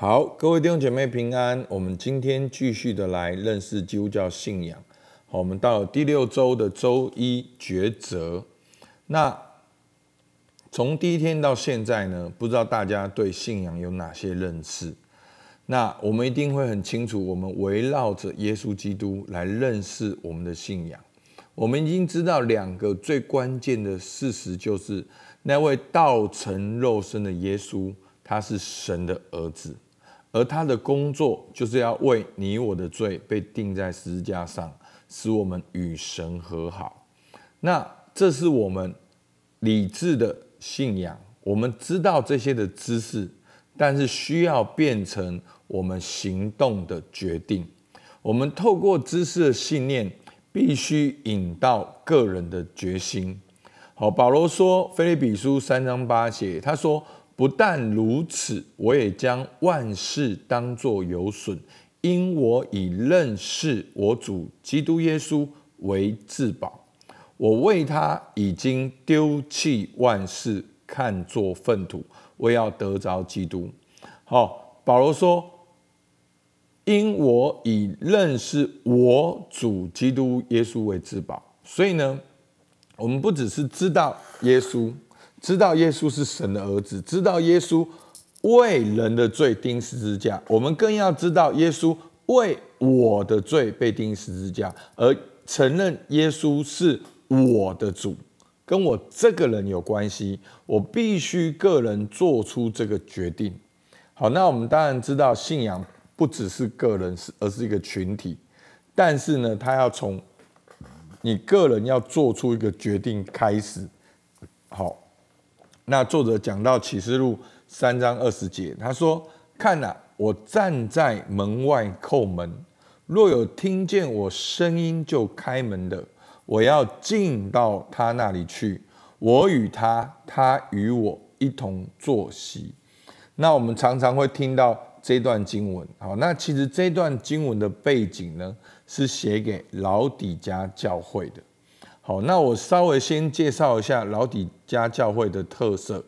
好，各位弟兄姐妹平安。我们今天继续的来认识基督教信仰。好，我们到了第六周的周一抉择。那从第一天到现在呢，不知道大家对信仰有哪些认识？那我们一定会很清楚，我们围绕着耶稣基督来认识我们的信仰。我们已经知道两个最关键的事实，就是那位道成肉身的耶稣，他是神的儿子。而他的工作就是要为你我的罪被钉在十字架上，使我们与神和好。那这是我们理智的信仰，我们知道这些的知识，但是需要变成我们行动的决定。我们透过知识的信念，必须引到个人的决心。好，保罗说，腓立比书三章八节，他说。不但如此，我也将万事当作有损，因我以认识我主基督耶稣为至宝。我为他已经丢弃万事，看作粪土，我要得着基督。好，保罗说，因我以认识我主基督耶稣为至宝，所以呢，我们不只是知道耶稣。知道耶稣是神的儿子，知道耶稣为人的罪钉十字架，我们更要知道耶稣为我的罪被钉十字架，而承认耶稣是我的主，跟我这个人有关系，我必须个人做出这个决定。好，那我们当然知道信仰不只是个人，是而是一个群体，但是呢，他要从你个人要做出一个决定开始。好。那作者讲到启示录三章二十节，他说：“看哪，我站在门外叩门，若有听见我声音就开门的，我要进到他那里去，我与他，他与我一同坐席。”那我们常常会听到这段经文。好，那其实这段经文的背景呢，是写给老底嘉教会的。好，那我稍微先介绍一下老底家教会的特色。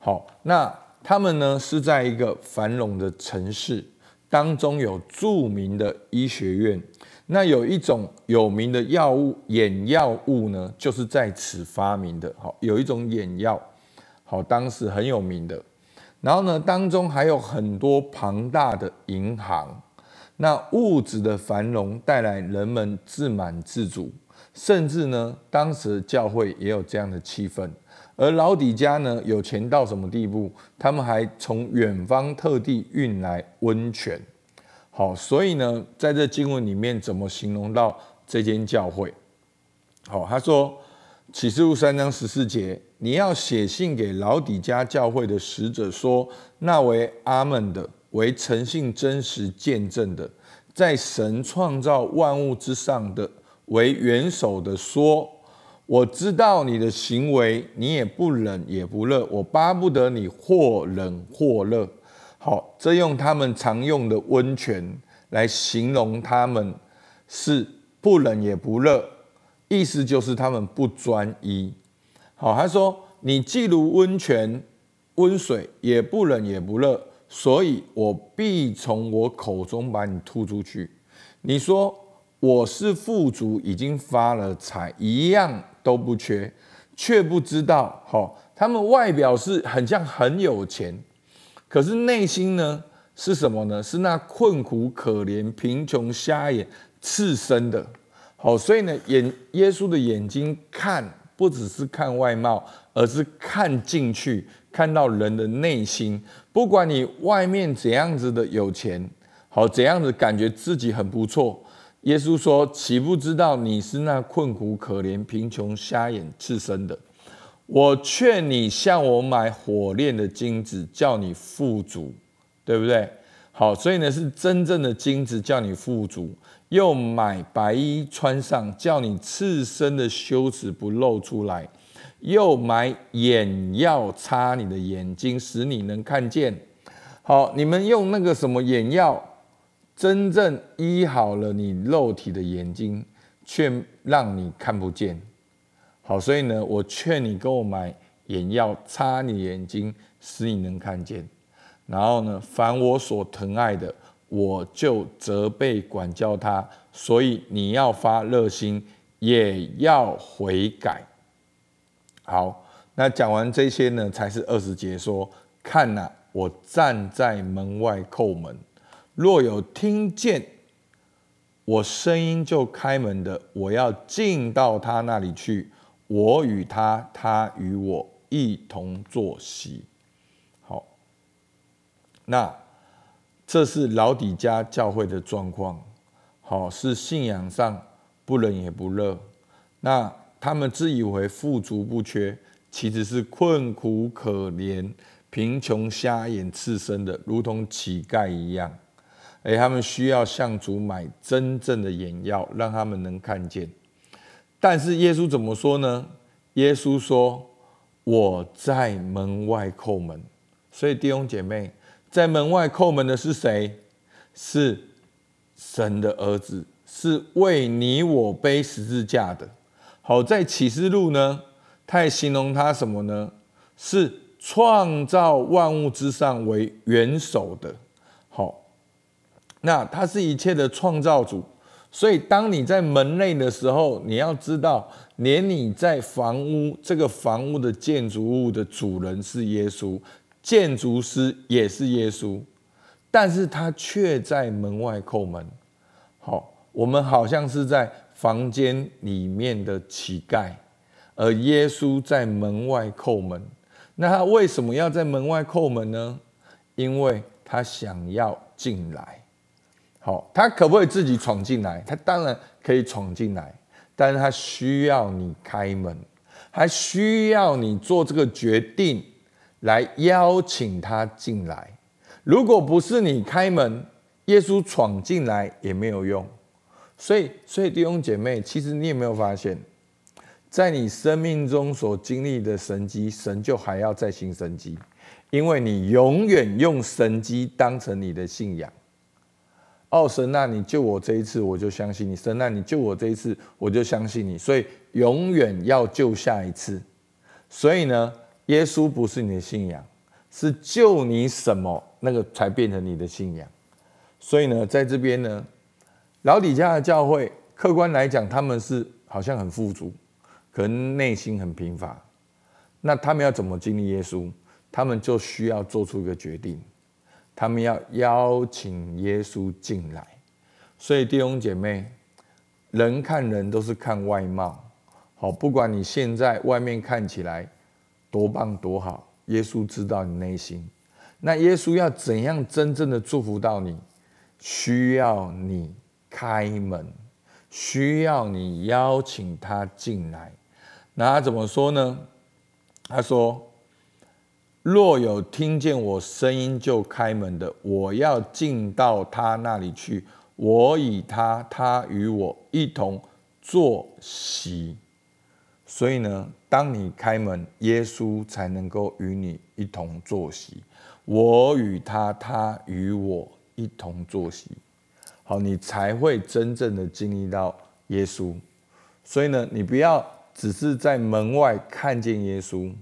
好，那他们呢是在一个繁荣的城市当中，有著名的医学院。那有一种有名的药物，眼药物呢，就是在此发明的。好，有一种眼药，好，当时很有名的。然后呢，当中还有很多庞大的银行。那物质的繁荣带来人们自满自足。甚至呢，当时教会也有这样的气氛，而老底家呢，有钱到什么地步？他们还从远方特地运来温泉。好，所以呢，在这经文里面怎么形容到这间教会？好，他说启示录三章十四节，你要写信给老底家教会的使者说，那为阿们的，为诚信真实见证的，在神创造万物之上的。为元首的说：“我知道你的行为，你也不冷也不热。我巴不得你或冷或热。好，这用他们常用的温泉来形容他们是不冷也不热，意思就是他们不专一。好，他说你既如温泉温水，也不冷也不热，所以我必从我口中把你吐出去。你说。”我是富足，已经发了财，一样都不缺，却不知道，好，他们外表是很像很有钱，可是内心呢是什么呢？是那困苦、可怜、贫穷、瞎眼、赤身的。好，所以呢，眼耶稣的眼睛看，不只是看外貌，而是看进去，看到人的内心。不管你外面怎样子的有钱，好，怎样子感觉自己很不错。耶稣说：“岂不知道你是那困苦、可怜、贫穷、瞎眼、赤身的？我劝你向我买火炼的金子，叫你富足，对不对？好，所以呢，是真正的金子，叫你富足；又买白衣穿上，叫你赤身的羞耻不露出来；又买眼药擦你的眼睛，使你能看见。好，你们用那个什么眼药？”真正医好了你肉体的眼睛，却让你看不见。好，所以呢，我劝你给我买眼药，擦你眼睛，使你能看见。然后呢，凡我所疼爱的，我就责备管教他。所以你要发热心，也要悔改。好，那讲完这些呢，才是二十节说：看哪，我站在门外叩门，若有听见我声音就开门的，我要进到他那里去，我与他，他与我一同坐席。好，那这是老底家教会的状况。好，是信仰上不冷也不热。那他们自以为富足不缺，其实是困苦可怜、贫穷、瞎眼、赤身的，如同乞丐一样。而他们需要向主买真正的眼药，让他们能看见。但是耶稣怎么说呢？耶稣说：“我在门外叩门。”所以弟兄姐妹，在门外叩门的是谁？是神的儿子，是为你我背十字架的。好，在启示录呢，他也形容他什么呢？是创造万物之上为元首的。好，那他是一切的创造主。所以当你在门内的时候，你要知道，连你在房屋这个房屋的建筑物的主人是耶稣，建筑师也是耶稣，但是他却在门外叩门。好，我们好像是在。房间里面的乞丐，而耶稣在门外叩门。那他为什么要在门外叩门呢？因为他想要进来。好，他可不可以自己闯进来？他当然可以闯进来，但是他需要你开门，还需要你做这个决定来邀请他进来。如果不是你开门，耶稣闯进来也没有用。所以，所以弟兄姐妹，其实你有没有发现，在你生命中所经历的神迹，神就还要再行神迹，因为你永远用神迹当成你的信仰。哦，神，那你救我这一次，我就相信你；神，那你救我这一次，我就相信你。所以，永远要救下一次。所以呢，耶稣不是你的信仰，是救你什么，那个才变成你的信仰。所以呢，在这边呢。老底嘉的教会，客观来讲，他们是好像很富足，可能内心很贫乏。那他们要怎么经历耶稣？他们就需要做出一个决定，他们要邀请耶稣进来。所以弟兄姐妹，人看人都是看外貌，好，不管你现在外面看起来多棒多好，耶稣知道你内心。那耶稣要怎样真正的祝福到你？需要你。开门，需要你邀请他进来。那他怎么说呢？他说：“若有听见我声音就开门的，我要进到他那里去，我与他，他与我一同坐席。”所以呢，当你开门，耶稣才能够与你一同坐席。我与他，他与我一同坐席。好，你才会真正的经历到耶稣。所以呢，你不要只是在门外看见耶稣，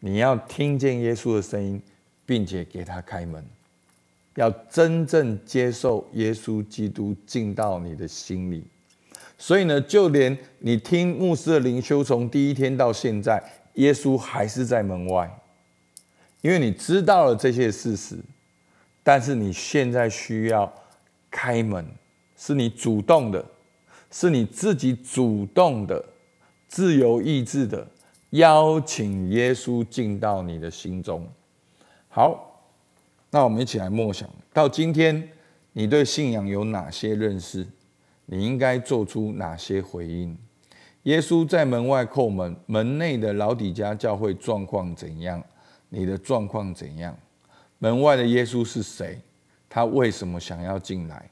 你要听见耶稣的声音，并且给他开门，要真正接受耶稣基督进到你的心里。所以呢，就连你听牧师的灵修，从第一天到现在，耶稣还是在门外，因为你知道了这些事实，但是你现在需要。开门是你主动的，是你自己主动的、自由意志的邀请耶稣进到你的心中。好，那我们一起来默想：到今天，你对信仰有哪些认识？你应该做出哪些回应？耶稣在门外叩门，门内的老底家教会状况怎样？你的状况怎样？门外的耶稣是谁？他为什么想要进来？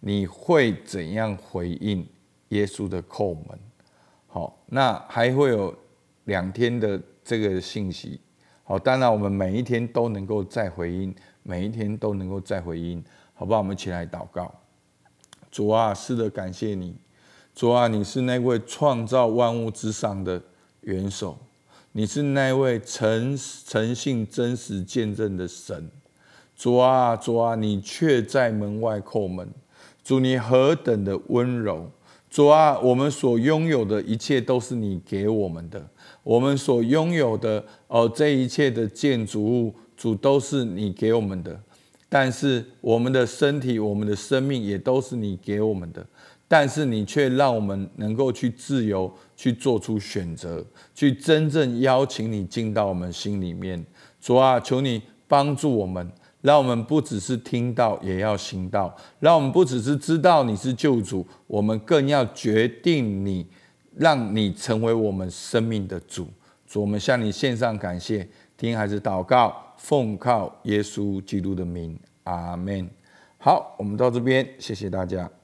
你会怎样回应耶稣的叩门？好，那还会有两天的这个信息。好，当然我们每一天都能够再回应，每一天都能够再回应，好不好？我们一起来祷告。主啊，是的，感谢你。主啊，你是那位创造万物之上的元首，你是那位诚诚信真实见证的神。主啊，主啊，你却在门外叩门。主，你何等的温柔！主啊，我们所拥有的一切都是你给我们的，我们所拥有的哦，这一切的建筑物，主都是你给我们的。但是我们的身体、我们的生命也都是你给我们的。但是你却让我们能够去自由去做出选择，去真正邀请你进到我们心里面。主啊，求你帮助我们，让我们不只是听到，也要行道；让我们不只是知道你是救主，我们更要决定你，让你成为我们生命的主。主，我们向你献上感谢，听孩子祷告，奉靠耶稣基督的名，阿门。好，我们到这边，谢谢大家。